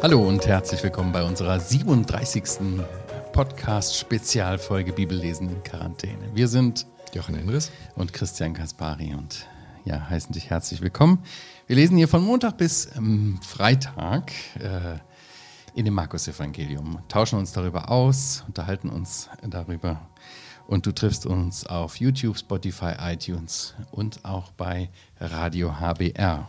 Hallo und herzlich willkommen bei unserer 37. Podcast-Spezialfolge Bibellesen in Quarantäne. Wir sind Jochen Endres und Christian Kaspari und ja, heißen dich herzlich willkommen. Wir lesen hier von Montag bis ähm, Freitag äh, in dem Markus-Evangelium, tauschen uns darüber aus, unterhalten uns darüber und du triffst uns auf YouTube, Spotify, iTunes und auch bei Radio HBR.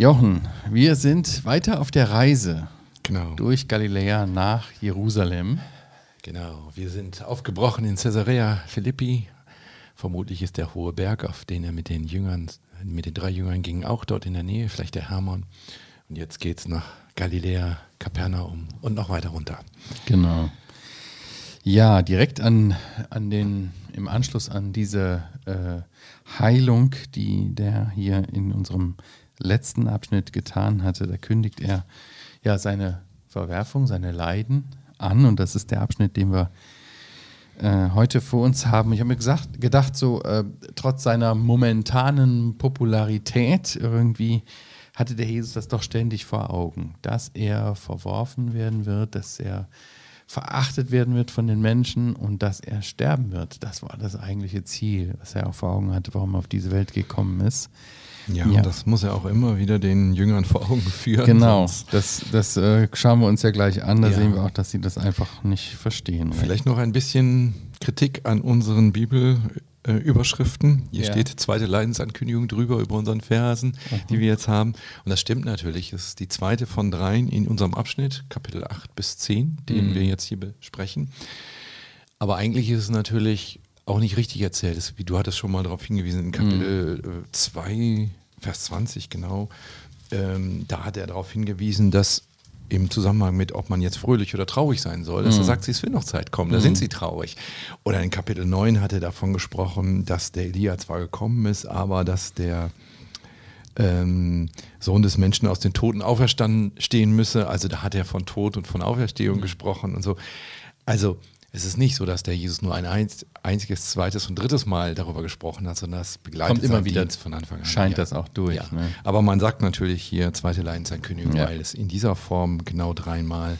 Jochen, wir sind weiter auf der Reise genau. durch Galiläa nach Jerusalem. Genau, wir sind aufgebrochen in Caesarea Philippi. Vermutlich ist der hohe Berg, auf den er mit den Jüngern, mit den drei Jüngern ging, auch dort in der Nähe, vielleicht der Hermon. Und jetzt geht es nach Galiläa, Kapernaum und noch weiter runter. Genau. Ja, direkt an, an den, im Anschluss an diese äh, Heilung, die der hier in unserem letzten Abschnitt getan hatte, da kündigt er ja seine Verwerfung, seine Leiden an. Und das ist der Abschnitt, den wir äh, heute vor uns haben. Ich habe mir gesagt, gedacht, so äh, trotz seiner momentanen Popularität irgendwie hatte der Jesus das doch ständig vor Augen, dass er verworfen werden wird, dass er verachtet werden wird von den Menschen und dass er sterben wird. Das war das eigentliche Ziel, was er auch vor Augen hatte, warum er auf diese Welt gekommen ist. Ja, ja. das muss er auch immer wieder den Jüngern vor Augen führen. Genau, das, das äh, schauen wir uns ja gleich an. Da ja. sehen wir auch, dass sie das einfach nicht verstehen. Vielleicht noch ein bisschen Kritik an unseren Bibelüberschriften. Hier ja. steht zweite Leidensankündigung drüber über unseren Versen, mhm. die wir jetzt haben. Und das stimmt natürlich. Es ist die zweite von dreien in unserem Abschnitt, Kapitel 8 bis 10, den mhm. wir jetzt hier besprechen. Aber eigentlich ist es natürlich auch nicht richtig erzählt ist, wie du hattest schon mal darauf hingewiesen, in Kapitel 2, mhm. Vers 20 genau, ähm, da hat er darauf hingewiesen, dass im Zusammenhang mit, ob man jetzt fröhlich oder traurig sein soll, dass mhm. er sagt, es will noch Zeit kommen, da mhm. sind sie traurig. Oder in Kapitel 9 hat er davon gesprochen, dass der Elia zwar gekommen ist, aber dass der ähm, Sohn des Menschen aus den Toten auferstanden stehen müsse. Also da hat er von Tod und von Auferstehung mhm. gesprochen und so. Also es ist nicht so, dass der Jesus nur ein einziges, zweites und drittes Mal darüber gesprochen hat, sondern das begleitet Kommt immer wieder von Anfang an. Scheint ja. das auch durch. Ja. Ne? Aber man sagt natürlich hier zweite Leidensankündigung, ja. weil es in dieser Form genau dreimal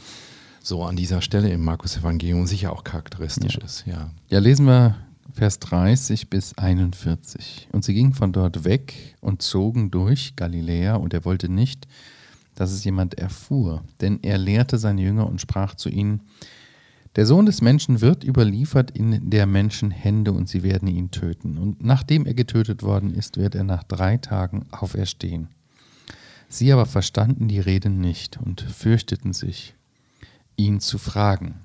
so an dieser Stelle im Markus-Evangelium sicher auch charakteristisch ist. Ja. ja, lesen wir Vers 30 bis 41. Und sie gingen von dort weg und zogen durch Galiläa, und er wollte nicht, dass es jemand erfuhr, denn er lehrte seine Jünger und sprach zu ihnen, der Sohn des Menschen wird überliefert in der Menschen Hände und sie werden ihn töten. Und nachdem er getötet worden ist, wird er nach drei Tagen auferstehen. Sie aber verstanden die Rede nicht und fürchteten sich, ihn zu fragen.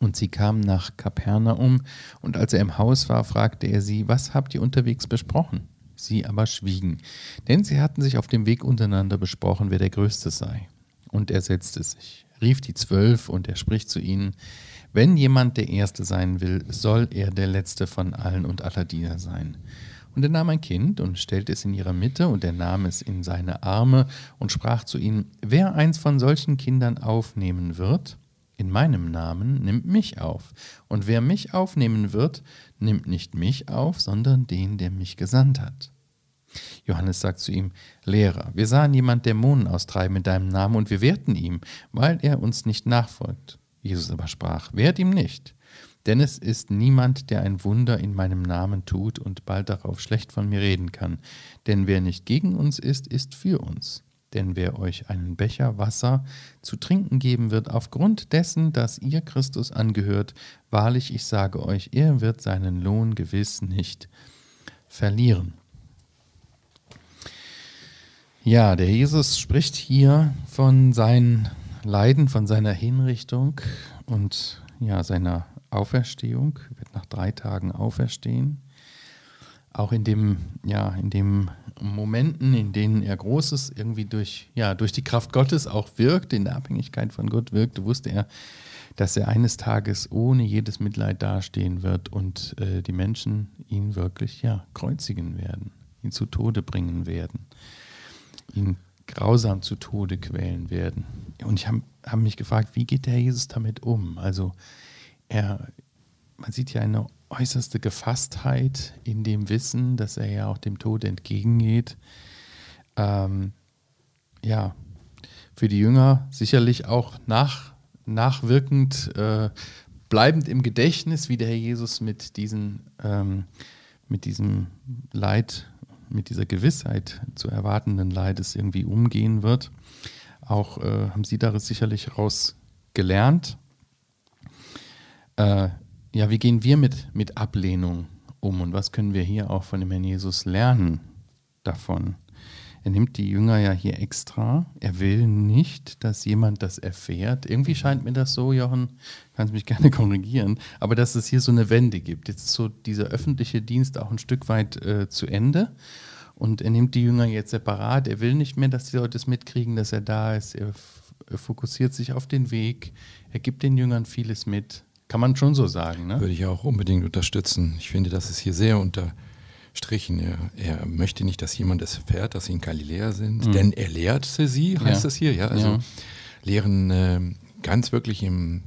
Und sie kamen nach Kapernaum, und als er im Haus war, fragte er sie, was habt ihr unterwegs besprochen? Sie aber schwiegen, denn sie hatten sich auf dem Weg untereinander besprochen, wer der Größte sei. Und er setzte sich rief die Zwölf und er spricht zu ihnen, wenn jemand der Erste sein will, soll er der Letzte von allen und aller Diener sein. Und er nahm ein Kind und stellte es in ihrer Mitte, und er nahm es in seine Arme und sprach zu ihnen, wer eins von solchen Kindern aufnehmen wird, in meinem Namen nimmt mich auf, und wer mich aufnehmen wird, nimmt nicht mich auf, sondern den, der mich gesandt hat. Johannes sagt zu ihm, Lehrer, wir sahen jemand Dämonen austreiben in deinem Namen und wir wehrten ihm, weil er uns nicht nachfolgt. Jesus aber sprach, wehrt ihm nicht, denn es ist niemand, der ein Wunder in meinem Namen tut und bald darauf schlecht von mir reden kann. Denn wer nicht gegen uns ist, ist für uns. Denn wer euch einen Becher Wasser zu trinken geben wird, aufgrund dessen, dass ihr Christus angehört, wahrlich, ich sage euch, er wird seinen Lohn gewiss nicht verlieren. Ja, der Jesus spricht hier von seinen Leiden, von seiner Hinrichtung und ja, seiner Auferstehung, er wird nach drei Tagen auferstehen. Auch in dem, ja, in dem Momenten, in denen er Großes irgendwie durch, ja, durch die Kraft Gottes auch wirkt, in der Abhängigkeit von Gott wirkte, wusste er, dass er eines Tages ohne jedes Mitleid dastehen wird und äh, die Menschen ihn wirklich ja, kreuzigen werden, ihn zu Tode bringen werden ihn grausam zu Tode quälen werden. Und ich habe hab mich gefragt, wie geht der Jesus damit um? Also er, man sieht ja eine äußerste Gefasstheit in dem Wissen, dass er ja auch dem Tod entgegengeht. ähm, ja, für die Jünger sicherlich auch nach, nachwirkend, äh, bleibend im Gedächtnis, wie der Herr Jesus mit, diesen, ähm, mit diesem Leid, mit dieser Gewissheit zu erwartenden Leides irgendwie umgehen wird. Auch äh, haben Sie da sicherlich raus gelernt. Äh, ja, wie gehen wir mit, mit Ablehnung um und was können wir hier auch von dem Herrn Jesus lernen davon? Er nimmt die Jünger ja hier extra. Er will nicht, dass jemand das erfährt. Irgendwie scheint mir das so, Jochen, kannst mich gerne korrigieren, aber dass es hier so eine Wende gibt. Jetzt ist so dieser öffentliche Dienst auch ein Stück weit äh, zu Ende. Und er nimmt die Jünger jetzt separat. Er will nicht mehr, dass die Leute es mitkriegen, dass er da ist. Er, er fokussiert sich auf den Weg. Er gibt den Jüngern vieles mit. Kann man schon so sagen, ne? Würde ich auch unbedingt unterstützen. Ich finde, das ist hier sehr unterstrichen. Er, er möchte nicht, dass jemand es erfährt, dass sie in Galiläa sind, mhm. denn er lehrte sie, heißt es hier, ja. Also ja. lehren äh, ganz wirklich im,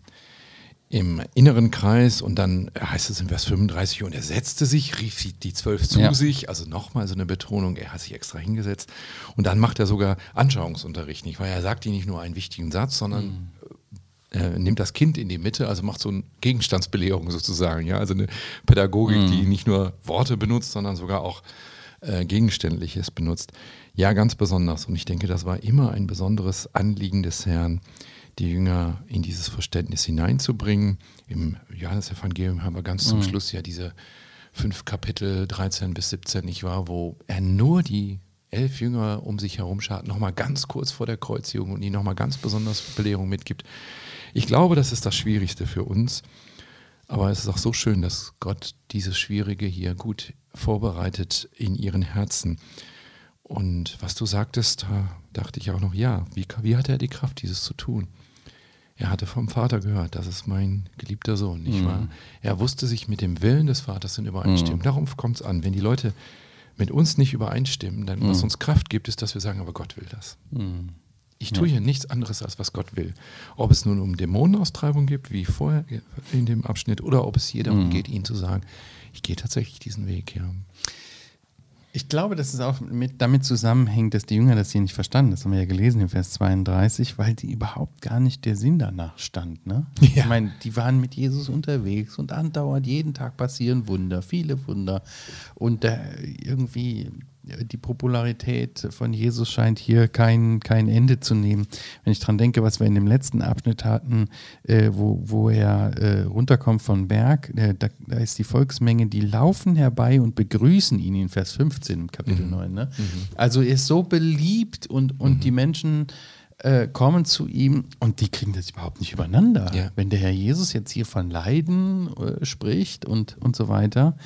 im inneren Kreis und dann heißt es in Vers 35, und er setzte sich, rief die zwölf zu ja. sich, also nochmal so eine Betonung, er hat sich extra hingesetzt und dann macht er sogar Anschauungsunterricht, nicht? Weil er sagt ihnen nicht nur einen wichtigen Satz, sondern mhm äh, nimmt das Kind in die Mitte, also macht so eine Gegenstandsbelehrung sozusagen, ja, also eine Pädagogik, mhm. die nicht nur Worte benutzt, sondern sogar auch äh, Gegenständliches benutzt. Ja, ganz besonders. Und ich denke, das war immer ein besonderes Anliegen des Herrn, die Jünger in dieses Verständnis hineinzubringen. Im Johannesevangelium haben wir ganz zum mhm. Schluss ja diese fünf Kapitel 13 bis 17, nicht wahr, wo er nur die elf Jünger um sich herum schart, nochmal ganz kurz vor der Kreuzigung und ihnen nochmal ganz besonders Belehrung mitgibt. Ich glaube, das ist das Schwierigste für uns. Aber es ist auch so schön, dass Gott dieses Schwierige hier gut vorbereitet in ihren Herzen. Und was du sagtest, da dachte ich auch noch, ja, wie, wie hatte er die Kraft, dieses zu tun? Er hatte vom Vater gehört, das ist mein geliebter Sohn, nicht mhm. wahr? Er wusste sich mit dem Willen des Vaters in Übereinstimmung. Mhm. Darauf kommt es an. Wenn die Leute mit uns nicht übereinstimmen, dann mhm. was uns Kraft gibt, ist, dass wir sagen, aber Gott will das. Mhm. Ich tue ja. hier nichts anderes, als was Gott will. Ob es nun um Dämonenaustreibung geht, wie vorher in dem Abschnitt, oder ob es hier darum mhm. geht, ihnen zu sagen, ich gehe tatsächlich diesen Weg. Ja. Ich glaube, dass es auch mit, damit zusammenhängt, dass die Jünger das hier nicht verstanden. Das haben wir ja gelesen im Vers 32, weil die überhaupt gar nicht der Sinn danach stand. Ne? Ja. Ich meine, die waren mit Jesus unterwegs und andauernd jeden Tag passieren Wunder, viele Wunder. Und irgendwie die Popularität von Jesus scheint hier kein, kein Ende zu nehmen. Wenn ich daran denke, was wir in dem letzten Abschnitt hatten, äh, wo, wo er äh, runterkommt von Berg, äh, da, da, ist die Volksmenge, die laufen herbei und begrüßen ihn in Vers 15 im Kapitel mhm. 9. Ne? Mhm. Also er ist so beliebt und, und mhm. die Menschen äh, kommen zu ihm und die kriegen das überhaupt nicht übereinander. Ja. Wenn der Herr Jesus jetzt hier von Leiden äh, spricht und, und so weiter,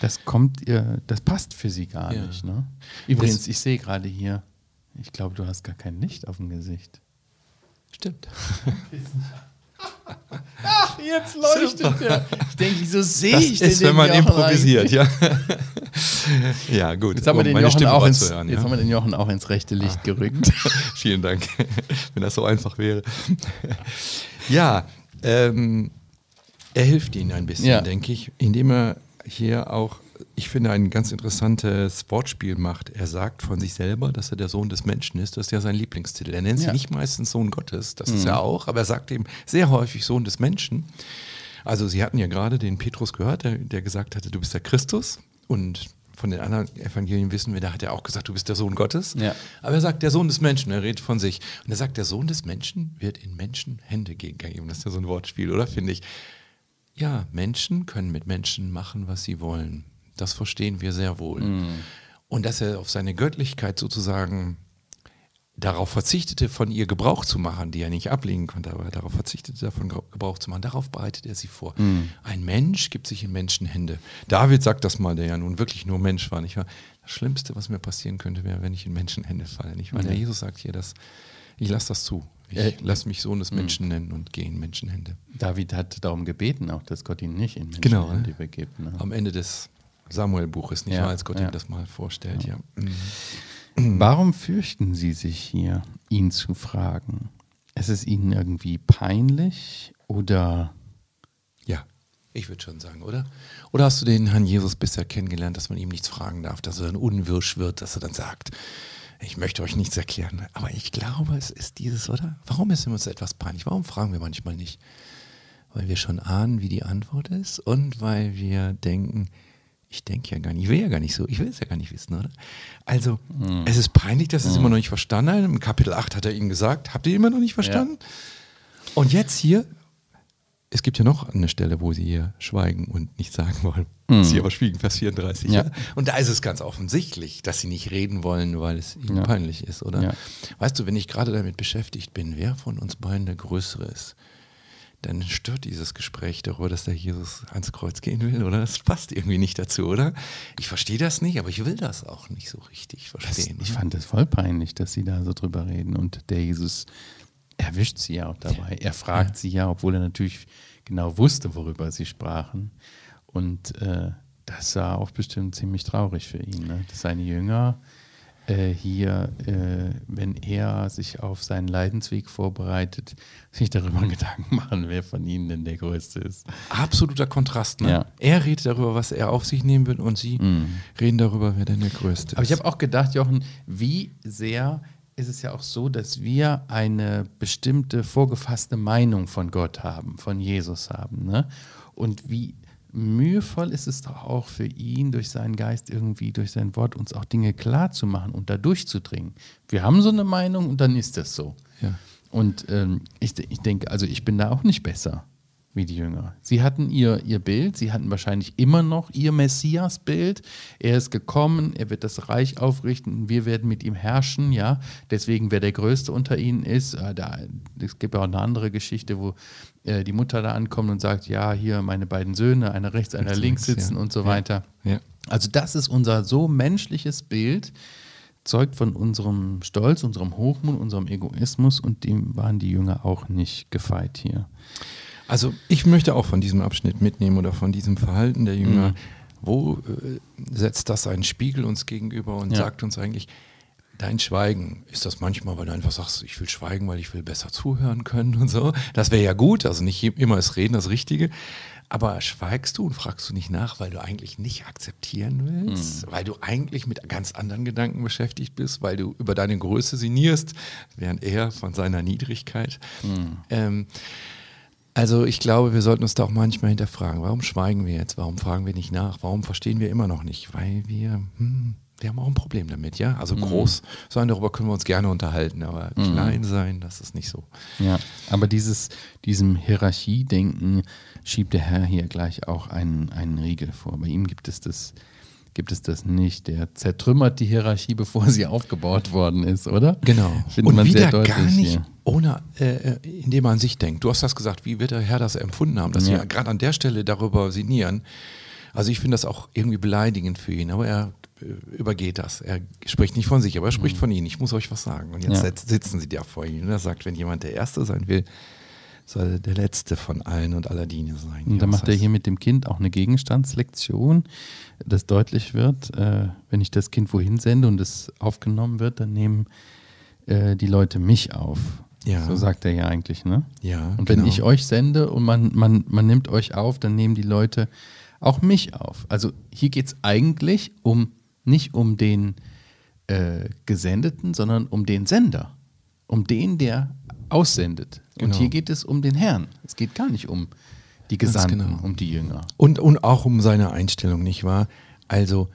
das kommt ihr, das passt für sie gar ja. nicht. Ne? Übrigens, das ich sehe gerade hier, ich glaube, du hast gar kein Licht auf dem Gesicht. Stimmt. Ach, jetzt leuchtet er. Ich denke, wieso sehe ich denn ist, den wenn man Jochen improvisiert, ja. ja, gut. Jetzt haben, wir den Jochen auch ins, hören, jetzt haben wir den Jochen auch ins rechte Licht ah. gerückt. Vielen Dank, wenn das so einfach wäre. ja, ähm, er hilft ihnen ein bisschen, ja. denke ich, indem er hier auch, ich finde, ein ganz interessantes Wortspiel macht. Er sagt von sich selber, dass er der Sohn des Menschen ist. Das ist ja sein Lieblingstitel. Er nennt ja. sich nicht meistens Sohn Gottes, das mhm. ist er auch, aber er sagt eben sehr häufig Sohn des Menschen. Also Sie hatten ja gerade den Petrus gehört, der, der gesagt hatte, du bist der Christus. Und von den anderen Evangelien wissen wir, da hat er auch gesagt, du bist der Sohn Gottes. Ja. Aber er sagt, der Sohn des Menschen, er redet von sich. Und er sagt, der Sohn des Menschen wird in Menschenhände gegeben. Das ist ja so ein Wortspiel, oder? Finde ich. Ja, Menschen können mit Menschen machen, was sie wollen. Das verstehen wir sehr wohl. Mm. Und dass er auf seine Göttlichkeit sozusagen darauf verzichtete, von ihr Gebrauch zu machen, die er nicht ablegen konnte, aber darauf verzichtete, davon Gebrauch zu machen. Darauf bereitet er sie vor. Mm. Ein Mensch gibt sich in Menschenhände. David sagt das mal, der ja nun wirklich nur Mensch war, nicht wahr? Das Schlimmste, was mir passieren könnte, wäre, wenn ich in Menschenhände falle, nicht wahr? Mm. Der Jesus sagt hier, dass ich lasse das zu. Ich äh, lass mich Sohn des hm. Menschen nennen und gehe in Menschenhände. David hat darum gebeten, auch dass Gott ihn nicht in genau, Menschenhände genau, begibt. Ne? Am Ende des Samuel-Buches, nicht ja, wahr, als Gott ja. ihm das mal vorstellt. Ja. ja. Mhm. Warum fürchten Sie sich hier, ihn zu fragen? Ist es Ihnen irgendwie peinlich oder? Ja, ich würde schon sagen, oder? Oder hast du den Herrn Jesus bisher kennengelernt, dass man ihm nichts fragen darf, dass er dann unwirsch wird, dass er dann sagt, ich möchte euch nichts erklären, aber ich glaube, es ist dieses, oder? Warum ist uns etwas peinlich? Warum fragen wir manchmal nicht? Weil wir schon ahnen, wie die Antwort ist und weil wir denken, ich denke ja gar nicht, ich will ja gar nicht so, ich will es ja gar nicht wissen, oder? Also, mhm. es ist peinlich, dass es mhm. immer noch nicht verstanden hat. Im Kapitel 8 hat er ihnen gesagt, habt ihr immer noch nicht verstanden? Ja. Und jetzt hier, es gibt ja noch eine Stelle, wo sie hier schweigen und nicht sagen wollen. Mhm. Sie aber schwiegen, Vers 34. Ja. ja. Und da ist es ganz offensichtlich, dass sie nicht reden wollen, weil es ihnen ja. peinlich ist, oder? Weißt du, wenn ich gerade damit beschäftigt bin, wer von uns beiden der Größere ist, dann stört dieses Gespräch darüber, dass der Jesus ans Kreuz gehen will, oder? Das passt irgendwie nicht dazu, oder? Ich verstehe das nicht, aber ich will das auch nicht so richtig verstehen. Das, ich fand das voll peinlich, dass sie da so drüber reden und der Jesus erwischt sie ja auch dabei. Er fragt ja. sie ja, obwohl er natürlich genau wusste, worüber sie sprachen. Und äh, das war auch bestimmt ziemlich traurig für ihn, ne? dass seine Jünger äh, hier, äh, wenn er sich auf seinen Leidensweg vorbereitet, sich darüber Gedanken machen, wer von ihnen denn der Größte ist. Absoluter Kontrast. Ne? Ja. Er redet darüber, was er auf sich nehmen will, und sie mm. reden darüber, wer denn der Größte ist. Aber ich habe auch gedacht, Jochen, wie sehr ist es ja auch so, dass wir eine bestimmte vorgefasste Meinung von Gott haben, von Jesus haben. Ne? Und wie mühevoll ist es doch auch für ihn, durch seinen Geist irgendwie, durch sein Wort uns auch Dinge klar zu machen und da durchzudringen. Wir haben so eine Meinung und dann ist das so. Ja. Und ähm, ich, ich denke, also ich bin da auch nicht besser wie die Jünger. Sie hatten ihr, ihr Bild, sie hatten wahrscheinlich immer noch ihr Messias-Bild. Er ist gekommen, er wird das Reich aufrichten, wir werden mit ihm herrschen, ja. Deswegen, wer der Größte unter ihnen ist, äh, da, es gibt auch eine andere Geschichte, wo äh, die Mutter da ankommt und sagt, ja, hier meine beiden Söhne, einer rechts, einer links sitzen ja. und so weiter. Ja. Ja. Also das ist unser so menschliches Bild, zeugt von unserem Stolz, unserem Hochmut, unserem Egoismus und dem waren die Jünger auch nicht gefeit hier. Also ich möchte auch von diesem Abschnitt mitnehmen oder von diesem Verhalten der Jünger. Mhm. Wo äh, setzt das einen Spiegel uns gegenüber und ja. sagt uns eigentlich, dein Schweigen, ist das manchmal, weil du einfach sagst, ich will schweigen, weil ich will besser zuhören können und so. Das wäre ja gut, also nicht immer ist Reden das Richtige. Aber schweigst du und fragst du nicht nach, weil du eigentlich nicht akzeptieren willst, mhm. weil du eigentlich mit ganz anderen Gedanken beschäftigt bist, weil du über deine Größe sinnierst, während er von seiner Niedrigkeit. Mhm. Ähm, also ich glaube, wir sollten uns da auch manchmal hinterfragen, warum schweigen wir jetzt, warum fragen wir nicht nach, warum verstehen wir immer noch nicht, weil wir, hm, wir haben auch ein Problem damit, ja. Also mhm. groß sein, darüber können wir uns gerne unterhalten, aber mhm. klein sein, das ist nicht so. Ja, aber dieses, diesem Hierarchiedenken schiebt der Herr hier gleich auch einen, einen Riegel vor. Bei ihm gibt es das gibt es das nicht. Der zertrümmert die Hierarchie, bevor sie aufgebaut worden ist, oder? Genau. Findet und man wieder sehr gar nicht, hier. ohne, äh, indem man sich denkt. Du hast das gesagt, wie wird der Herr das empfunden haben, dass ja. wir gerade an der Stelle darüber sinnieren. Also ich finde das auch irgendwie beleidigend für ihn, aber er äh, übergeht das. Er spricht nicht von sich, aber er spricht mhm. von ihnen. Ich muss euch was sagen. Und jetzt ja. sitzen sie da vor ihm und er sagt, wenn jemand der Erste sein will, soll der letzte von allen und aller Diener sein. Und da macht er hier mit dem Kind auch eine Gegenstandslektion, dass deutlich wird, äh, wenn ich das Kind wohin sende und es aufgenommen wird, dann nehmen äh, die Leute mich auf. Ja. So sagt er ja eigentlich, ne? Ja. Und wenn genau. ich euch sende und man, man, man nimmt euch auf, dann nehmen die Leute auch mich auf. Also hier geht es eigentlich um nicht um den äh, Gesendeten, sondern um den Sender. Um den, der aussendet. Genau. Und hier geht es um den Herrn. Es geht gar nicht um die Gesandten, genau. um die Jünger. Und, und auch um seine Einstellung, nicht wahr? Also,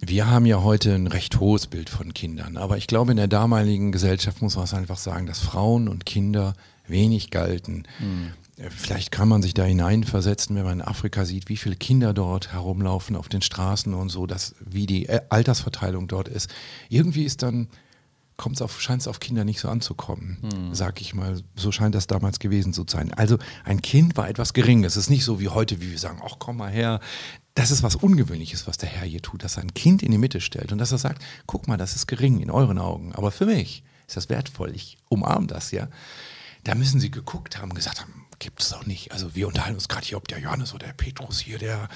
wir haben ja heute ein recht hohes Bild von Kindern, aber ich glaube, in der damaligen Gesellschaft muss man einfach sagen, dass Frauen und Kinder wenig galten. Mhm. Vielleicht kann man sich da hineinversetzen, wenn man in Afrika sieht, wie viele Kinder dort herumlaufen auf den Straßen und so, dass, wie die Altersverteilung dort ist. Irgendwie ist dann kommt's auf, scheint es auf Kinder nicht so anzukommen, hm. sag ich mal. So scheint das damals gewesen zu sein. Also ein Kind war etwas Geringes. Es ist nicht so wie heute, wie wir sagen, ach komm mal her. Das ist was Ungewöhnliches, was der Herr hier tut, dass er ein Kind in die Mitte stellt und dass er sagt, guck mal, das ist gering in euren Augen, aber für mich ist das wertvoll. Ich umarme das, ja. Da müssen sie geguckt haben, gesagt haben, gibt es auch nicht. Also wir unterhalten uns gerade hier, ob der Johannes oder der Petrus hier, der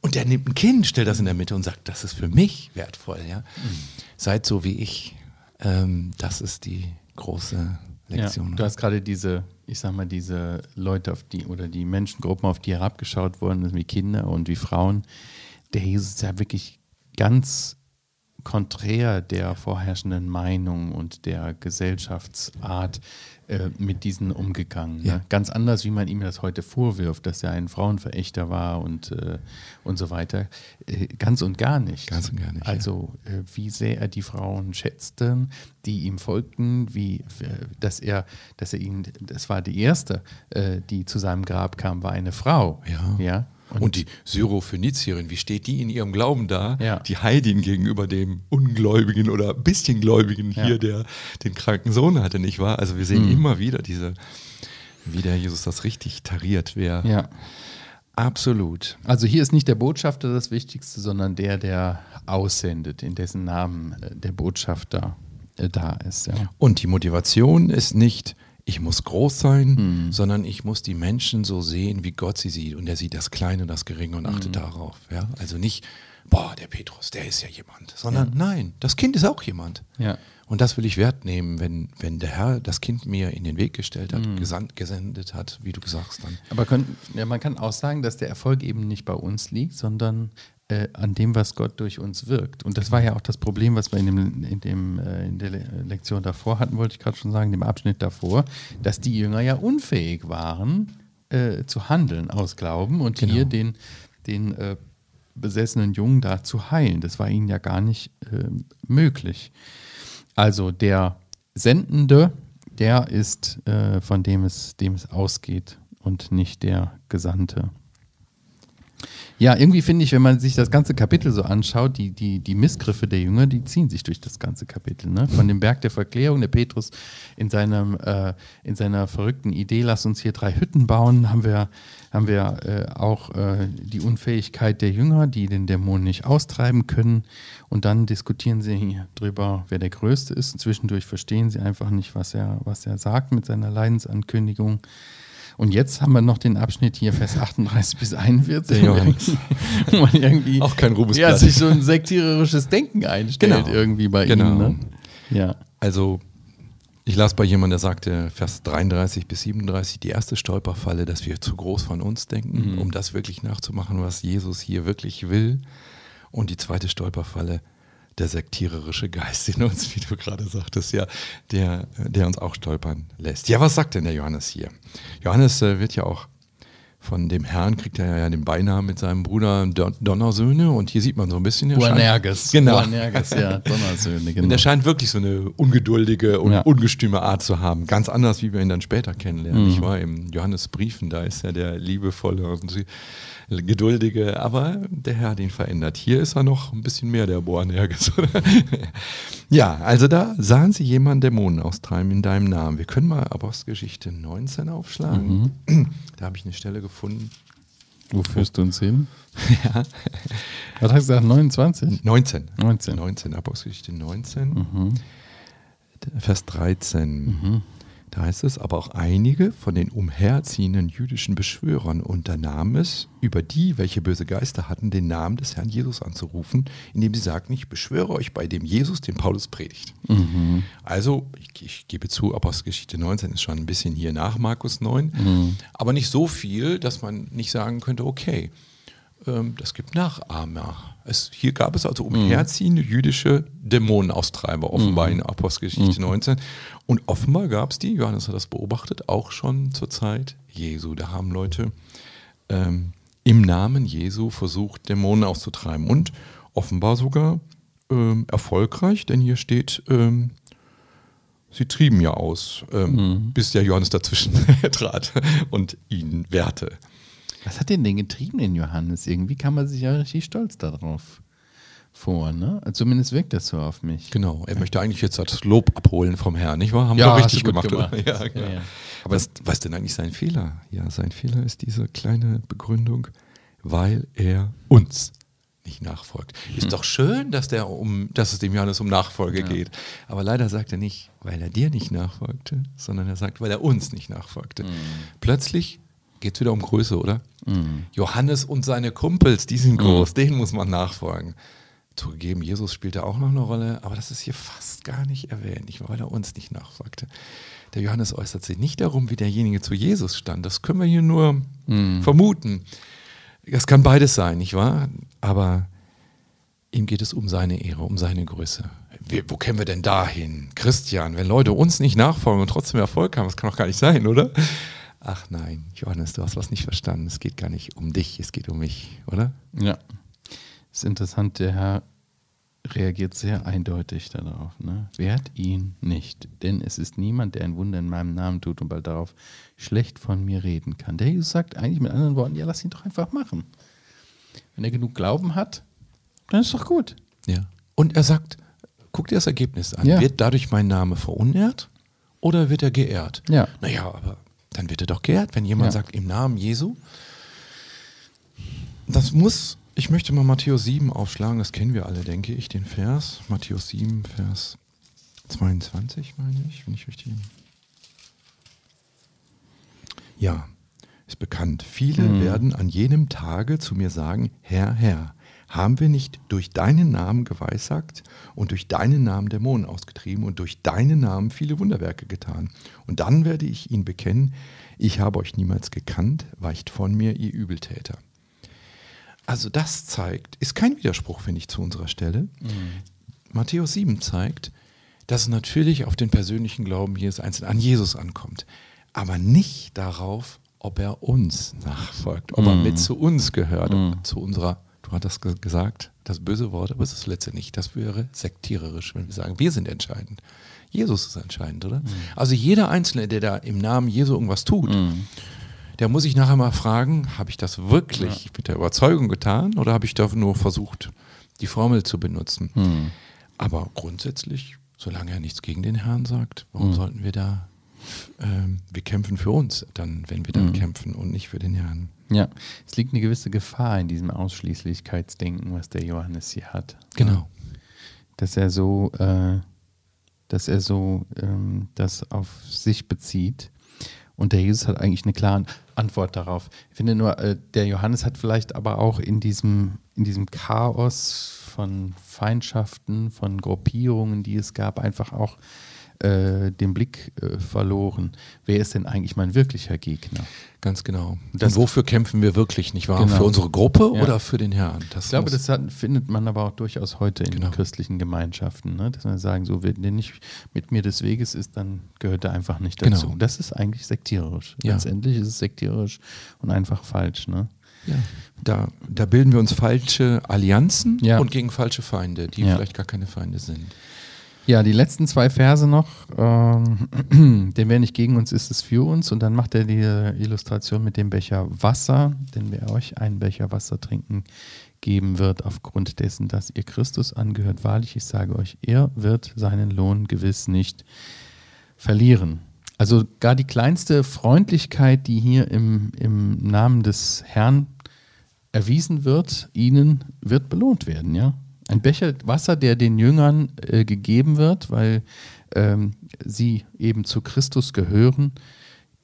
und der nimmt ein Kind, stellt das in der Mitte und sagt, das ist für mich wertvoll, ja. Mhm. Seid so wie ich, ähm, das ist die große Lektion. Ja, du hast gerade diese, ich sag mal, diese Leute auf die oder die Menschengruppen, auf die herabgeschaut wurden, wie Kinder und wie Frauen. Der Jesus ist ja wirklich ganz konträr der vorherrschenden Meinung und der Gesellschaftsart äh, mit diesen umgegangen. Ne? Ja. Ganz anders, wie man ihm das heute vorwirft, dass er ein Frauenverächter war und, äh, und so weiter. Äh, ganz und gar nicht. Ganz und gar nicht. Also, ja. Äh, wie sehr er die Frauen schätzte, die ihm folgten, wie, dass er, dass er ihn, das war die erste, äh, die zu seinem Grab kam, war eine Frau. Ja. ja? Und, und die Syrophönizierin, wie steht die in ihrem Glauben da? Ja. Die Heidin gegenüber dem Ungläubigen oder bisschen Gläubigen ja. hier, der den kranken Sohn hatte, nicht wahr? Also wir sehen mhm. immer wieder diese, wie der Jesus das richtig tariert, wer. Ja. Absolut. Also hier ist nicht der Botschafter das Wichtigste, sondern der, der aussendet, in dessen Namen äh, der Botschafter äh, da ist. Ja. Und die Motivation ist nicht, ich muss groß sein, mhm. sondern ich muss die Menschen so sehen, wie Gott sie sieht. Und er sieht das Kleine und das Geringe und achtet mhm. darauf. Ja? Also nicht, boah, der Petrus, der ist ja jemand, sondern ja. nein, das Kind ist auch jemand. Ja. Und das will ich Wert nehmen, wenn, wenn der Herr das Kind mir in den Weg gestellt hat, mhm. gesandt, gesendet hat, wie du sagst dann. Aber können, ja, man kann auch sagen, dass der Erfolg eben nicht bei uns liegt, sondern äh, an dem, was Gott durch uns wirkt. Und das war ja auch das Problem, was wir in, dem, in, dem, äh, in der Lektion davor hatten, wollte ich gerade schon sagen, dem Abschnitt davor, dass die Jünger ja unfähig waren äh, zu handeln aus Glauben und genau. hier den, den äh, besessenen Jungen da zu heilen. Das war ihnen ja gar nicht äh, möglich. Also der Sendende, der ist, äh, von dem es, dem es ausgeht und nicht der Gesandte. Ja, irgendwie finde ich, wenn man sich das ganze Kapitel so anschaut, die, die, die Missgriffe der Jünger, die ziehen sich durch das ganze Kapitel. Ne? Von dem Berg der Verklärung, der Petrus in, seinem, äh, in seiner verrückten Idee, lass uns hier drei Hütten bauen, haben wir, haben wir äh, auch äh, die Unfähigkeit der Jünger, die den Dämonen nicht austreiben können. Und dann diskutieren sie darüber, wer der Größte ist. Und zwischendurch verstehen sie einfach nicht, was er, was er sagt mit seiner Leidensankündigung. Und jetzt haben wir noch den Abschnitt hier, Vers 38 bis 41. Ja, wo man irgendwie auch kein Rubes ja, sich so ein sektiererisches Denken einstellt genau. irgendwie bei genau. ihnen. Ne? Ja. Also ich las bei jemandem, der sagte, Vers 33 bis 37, die erste Stolperfalle, dass wir zu groß von uns denken, mhm. um das wirklich nachzumachen, was Jesus hier wirklich will. Und die zweite Stolperfalle, der sektiererische Geist in uns, wie du gerade sagtest, ja, der, der uns auch stolpern lässt. Ja, was sagt denn der Johannes hier? Johannes äh, wird ja auch von dem Herrn, kriegt er ja den Beinamen mit seinem Bruder Don Donnersöhne und hier sieht man so ein bisschen den Boanerges. Genau. Boanerges, ja, Donnersöhne, genau. Und er scheint wirklich so eine ungeduldige und ja. ungestüme Art zu haben. Ganz anders, wie wir ihn dann später kennenlernen. Mhm. Ich war im Johannesbriefen, da ist er der liebevolle und geduldige, aber der Herr hat ihn verändert. Hier ist er noch ein bisschen mehr der Boanerges. ja, also da sahen sie jemanden Dämonen austreiben in deinem Namen. Wir können mal Apostelgeschichte 19 aufschlagen. Mhm. Da habe ich eine Stelle gefunden. Wo führst du uns hin? ja. Was hast du gesagt? 29? 19. 19. 19, Apostelgeschichte 19. Mhm. Vers 13. Mhm. Da heißt es, aber auch einige von den umherziehenden jüdischen Beschwörern unternahmen es, über die, welche böse Geister hatten, den Namen des Herrn Jesus anzurufen, indem sie sagten, ich beschwöre euch bei dem Jesus, den Paulus predigt. Mhm. Also, ich, ich, gebe zu, Apostelgeschichte 19 ist schon ein bisschen hier nach Markus 9, mhm. aber nicht so viel, dass man nicht sagen könnte, okay, das gibt Nachahmer. Es, hier gab es also umherziehende jüdische Dämonenaustreiber, offenbar in Apostelgeschichte 19. Und offenbar gab es die, Johannes hat das beobachtet, auch schon zur Zeit Jesu. Da haben Leute ähm, im Namen Jesu versucht, Dämonen auszutreiben. Und offenbar sogar ähm, erfolgreich, denn hier steht, ähm, sie trieben ja aus, ähm, mhm. bis der Johannes dazwischen trat und ihn wehrte. Was hat den denn getrieben, den Johannes? Irgendwie kam er sich ja richtig stolz darauf vor, ne? Zumindest wirkt das so auf mich. Genau, er möchte eigentlich jetzt das Lob abholen vom Herrn, nicht wahr? Haben ja, wir richtig gemacht. gemacht. Ja, genau. ja, Aber was, was denn eigentlich sein Fehler? Ja, sein Fehler ist diese kleine Begründung, weil er uns nicht nachfolgt. Ist hm. doch schön, dass, der um, dass es dem Johannes um Nachfolge ja. geht. Aber leider sagt er nicht, weil er dir nicht nachfolgte, sondern er sagt, weil er uns nicht nachfolgte. Mhm. Plötzlich geht es wieder um Größe, oder? Mhm. Johannes und seine Kumpels, die sind groß, mhm. denen muss man nachfolgen. Zugegeben, Jesus spielt da auch noch eine Rolle, aber das ist hier fast gar nicht erwähnt, nicht, weil er uns nicht nachfolgte. Der Johannes äußert sich nicht darum, wie derjenige zu Jesus stand. Das können wir hier nur mhm. vermuten. Das kann beides sein, nicht wahr? Aber ihm geht es um seine Ehre, um seine Größe. Wir, wo kämen wir denn dahin? Christian, wenn Leute uns nicht nachfolgen und trotzdem Erfolg haben, das kann doch gar nicht sein, oder? Ach nein, Johannes, du hast was nicht verstanden. Es geht gar nicht um dich, es geht um mich, oder? Ja. Das ist interessant, der Herr reagiert sehr eindeutig darauf. Ne? Wehrt ihn nicht, denn es ist niemand, der ein Wunder in meinem Namen tut und bald darauf schlecht von mir reden kann. Der Jesus sagt eigentlich mit anderen Worten, ja, lass ihn doch einfach machen. Wenn er genug Glauben hat, dann ist doch gut. Ja. Und er sagt, guck dir das Ergebnis an. Ja. Wird dadurch mein Name verunehrt oder wird er geehrt? Ja. Naja, aber dann wird er doch geehrt, wenn jemand Ja. sagt, im Namen Jesu. Das muss, ich möchte mal Matthäus 7 aufschlagen, das kennen wir alle, denke ich, den Vers. Matthäus 7, Vers 22, meine ich, wenn ich richtig. Ja, ist bekannt. Viele Mhm. werden an jenem Tage zu mir sagen, Herr, Herr, haben wir nicht durch deinen Namen geweissagt und durch deinen Namen Dämonen ausgetrieben und durch deinen Namen viele Wunderwerke getan? Und dann werde ich ihnen bekennen, ich habe euch niemals gekannt, weicht von mir, ihr Übeltäter. Also das zeigt, ist kein Widerspruch, finde ich, zu unserer Stelle. Matthäus 7 zeigt, dass es natürlich auf den persönlichen Glauben jedes Einzelnen an Jesus ankommt, aber nicht darauf, ob er uns nachfolgt, ob er mit zu uns gehört, zu unserer, hattest ge- gesagt, das böse Wort, aber es ist letztendlich, das wäre sektiererisch, wenn wir sagen, wir sind entscheidend. Jesus ist entscheidend, oder? Also jeder Einzelne, der da im Namen Jesu irgendwas tut, der muss sich nachher mal fragen, habe ich das wirklich mit der Überzeugung getan oder habe ich da nur versucht, die Formel zu benutzen? Hm. Aber grundsätzlich, solange er nichts gegen den Herrn sagt, warum sollten wir da, ähm, wir kämpfen für uns dann, wenn wir dann kämpfen und nicht für den Herrn. Ja, es liegt eine gewisse Gefahr in diesem Ausschließlichkeitsdenken, was der Johannes hier hat. Genau. Dass er so, äh, dass er so ähm, das auf sich bezieht. Und der Jesus hat eigentlich eine klare Antwort darauf. Ich finde nur, äh, der Johannes hat vielleicht aber auch in diesem, in diesem Chaos von Feindschaften, von Gruppierungen, die es gab, einfach auch äh, den Blick äh, verloren. Wer ist denn eigentlich mein wirklicher Gegner? Ganz genau. Das- und wofür kämpfen wir wirklich, nicht wahr? Genau. Für unsere Gruppe Ja. oder für den Herrn? Das Ich glaube, das hat, findet man aber auch durchaus heute in Genau. christlichen Gemeinschaften, ne? dass man sagen, so, wer nicht mit mir des Weges ist, dann gehört er einfach nicht Genau. dazu. Das ist eigentlich sektierisch. Ja. Letztendlich ist es sektierisch und einfach falsch. Ne? Ja, da, da bilden wir uns falsche Allianzen Ja. und gegen falsche Feinde, die Ja. vielleicht gar keine Feinde sind. Ja, die letzten zwei Verse noch. Ähm, denn wer nicht gegen uns ist, ist für uns. Und dann macht er die Illustration mit dem Becher Wasser. Denn wer euch einen Becher Wasser trinken geben wird, aufgrund dessen, dass ihr Christus angehört, wahrlich, ich sage euch, er wird seinen Lohn gewiss nicht verlieren. Also gar die kleinste Freundlichkeit, die hier im, im Namen des Herrn erwiesen wird, ihnen wird belohnt werden, ja. Ein Becher Wasser, der den Jüngern äh, gegeben wird, weil ähm, sie eben zu Christus gehören,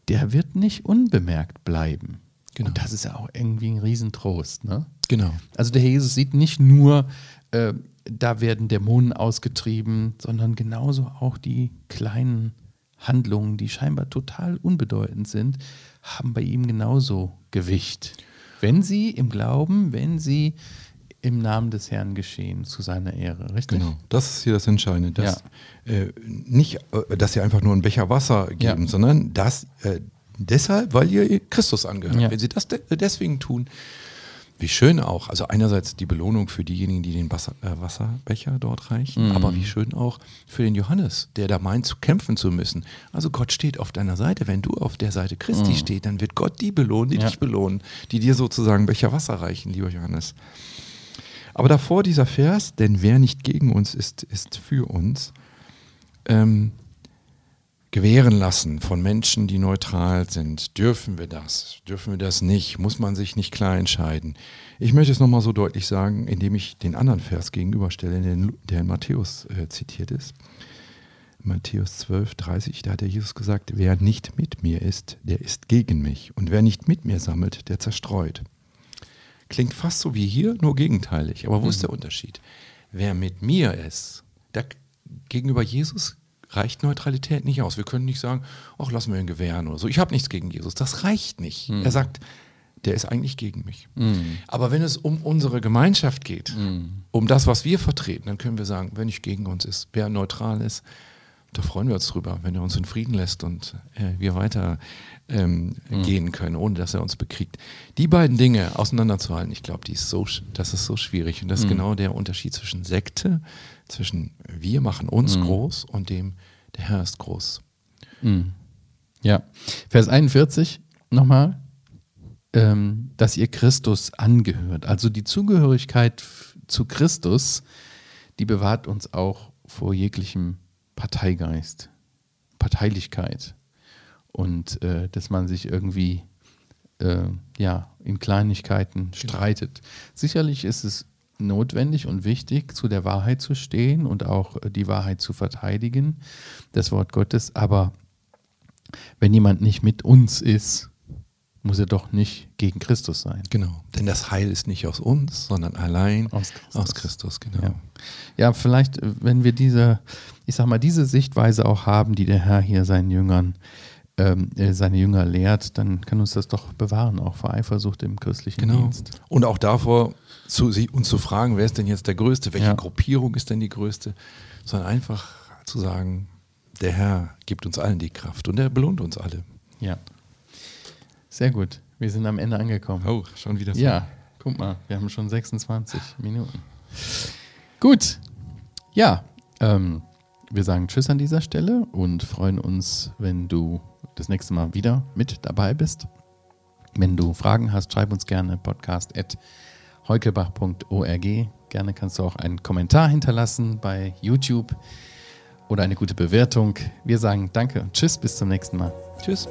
der wird nicht unbemerkt bleiben. Genau. Und das ist ja auch irgendwie ein Riesentrost, ne? Genau. Also der Herr Jesus sieht nicht nur, äh, da werden Dämonen ausgetrieben, sondern genauso auch die kleinen Handlungen, die scheinbar total unbedeutend sind, haben bei ihm genauso Gewicht. Wenn sie im Glauben, wenn sie im Namen des Herrn geschehen, zu seiner Ehre, richtig? Genau, das ist hier das Entscheidende. Dass, äh, nicht, äh, dass sie einfach nur einen Becher Wasser geben, Ja. sondern dass äh, deshalb, weil ihr Christus angehört. Ja. Wenn sie das de deswegen tun, wie schön auch. Also einerseits die Belohnung für diejenigen, die den Wasser, äh, Wasserbecher dort reichen, Mhm. aber wie schön auch für den Johannes, der da meint, zu kämpfen zu müssen. Also Gott steht auf deiner Seite. Wenn du auf der Seite Christi steht, dann wird Gott die belohnen, die Mhm. Ja. dich belohnen, die dir sozusagen Becher Wasser reichen, lieber Johannes. Aber davor dieser Vers, denn wer nicht gegen uns ist, ist für uns, ähm, gewähren lassen von Menschen, die neutral sind. Dürfen wir das? Dürfen wir das nicht? Muss man sich nicht klar entscheiden? Ich möchte es nochmal so deutlich sagen, indem ich den anderen Vers gegenüberstelle, Lu- der in Matthäus äh, zitiert ist. Matthäus 12, 30, da hat der Jesus gesagt, wer nicht mit mir ist, der ist gegen mich. Und wer nicht mit mir sammelt, der zerstreut. Klingt fast so wie hier, nur gegenteilig. Aber wo ist der Unterschied? Wer mit mir ist, da, gegenüber Jesus reicht Neutralität nicht aus. Wir können nicht sagen, ach, lassen wir ihn gewähren oder so. Ich habe nichts gegen Jesus. Das reicht nicht. Er sagt, der ist eigentlich gegen mich. Mhm. Aber wenn es um unsere Gemeinschaft geht, mhm. um das, was wir vertreten, dann können wir sagen, wenn nicht gegen uns ist, wer neutral ist, da freuen wir uns drüber, wenn er uns in Frieden lässt und äh, wir weiter ähm, mhm. gehen können, ohne dass er uns bekriegt. Die beiden Dinge auseinanderzuhalten, ich glaube, so, das ist so schwierig. Und das ist mhm. genau der Unterschied zwischen Sekte, zwischen wir machen uns mhm. groß und dem, der Herr ist groß. Mhm. Ja, Vers 41 nochmal, ähm, dass ihr Christus angehört. Also die Zugehörigkeit zu Christus, die bewahrt uns auch vor jeglichem Parteigeist, Parteilichkeit und äh, dass man sich irgendwie äh, ja, in Kleinigkeiten genau. streitet. Sicherlich ist es notwendig und wichtig, zu der Wahrheit zu stehen und auch äh, die Wahrheit zu verteidigen, das Wort Gottes, aber wenn jemand nicht mit uns ist, muss er doch nicht gegen Christus sein. Genau, denn das Heil ist nicht aus uns, sondern allein aus Christus, aus Christus genau. Ja. ja, vielleicht, wenn wir diese, ich sag mal, diese Sichtweise auch haben, die der Herr hier seinen Jüngern, ähm, äh, seine Jünger lehrt, dann kann uns das doch bewahren, auch vor Eifersucht im christlichen genau. Dienst. Und auch davor, zu, uns zu fragen, wer ist denn jetzt der Größte, welche ja. Gruppierung ist denn die größte, sondern einfach zu sagen, der Herr gibt uns allen die Kraft und er belohnt uns alle. Ja. Sehr gut. Wir sind am Ende angekommen. Oh, schon wieder so. Ja, guck mal, wir haben schon 26 Minuten. Gut. Ja, ähm, wir sagen Tschüss an dieser Stelle und freuen uns, wenn du das nächste Mal wieder mit dabei bist. Wenn du Fragen hast, schreib uns gerne podcast.heukelbach.org. Gerne kannst du auch einen Kommentar hinterlassen bei YouTube oder eine gute Bewertung. Wir sagen Danke und Tschüss, bis zum nächsten Mal. Tschüss.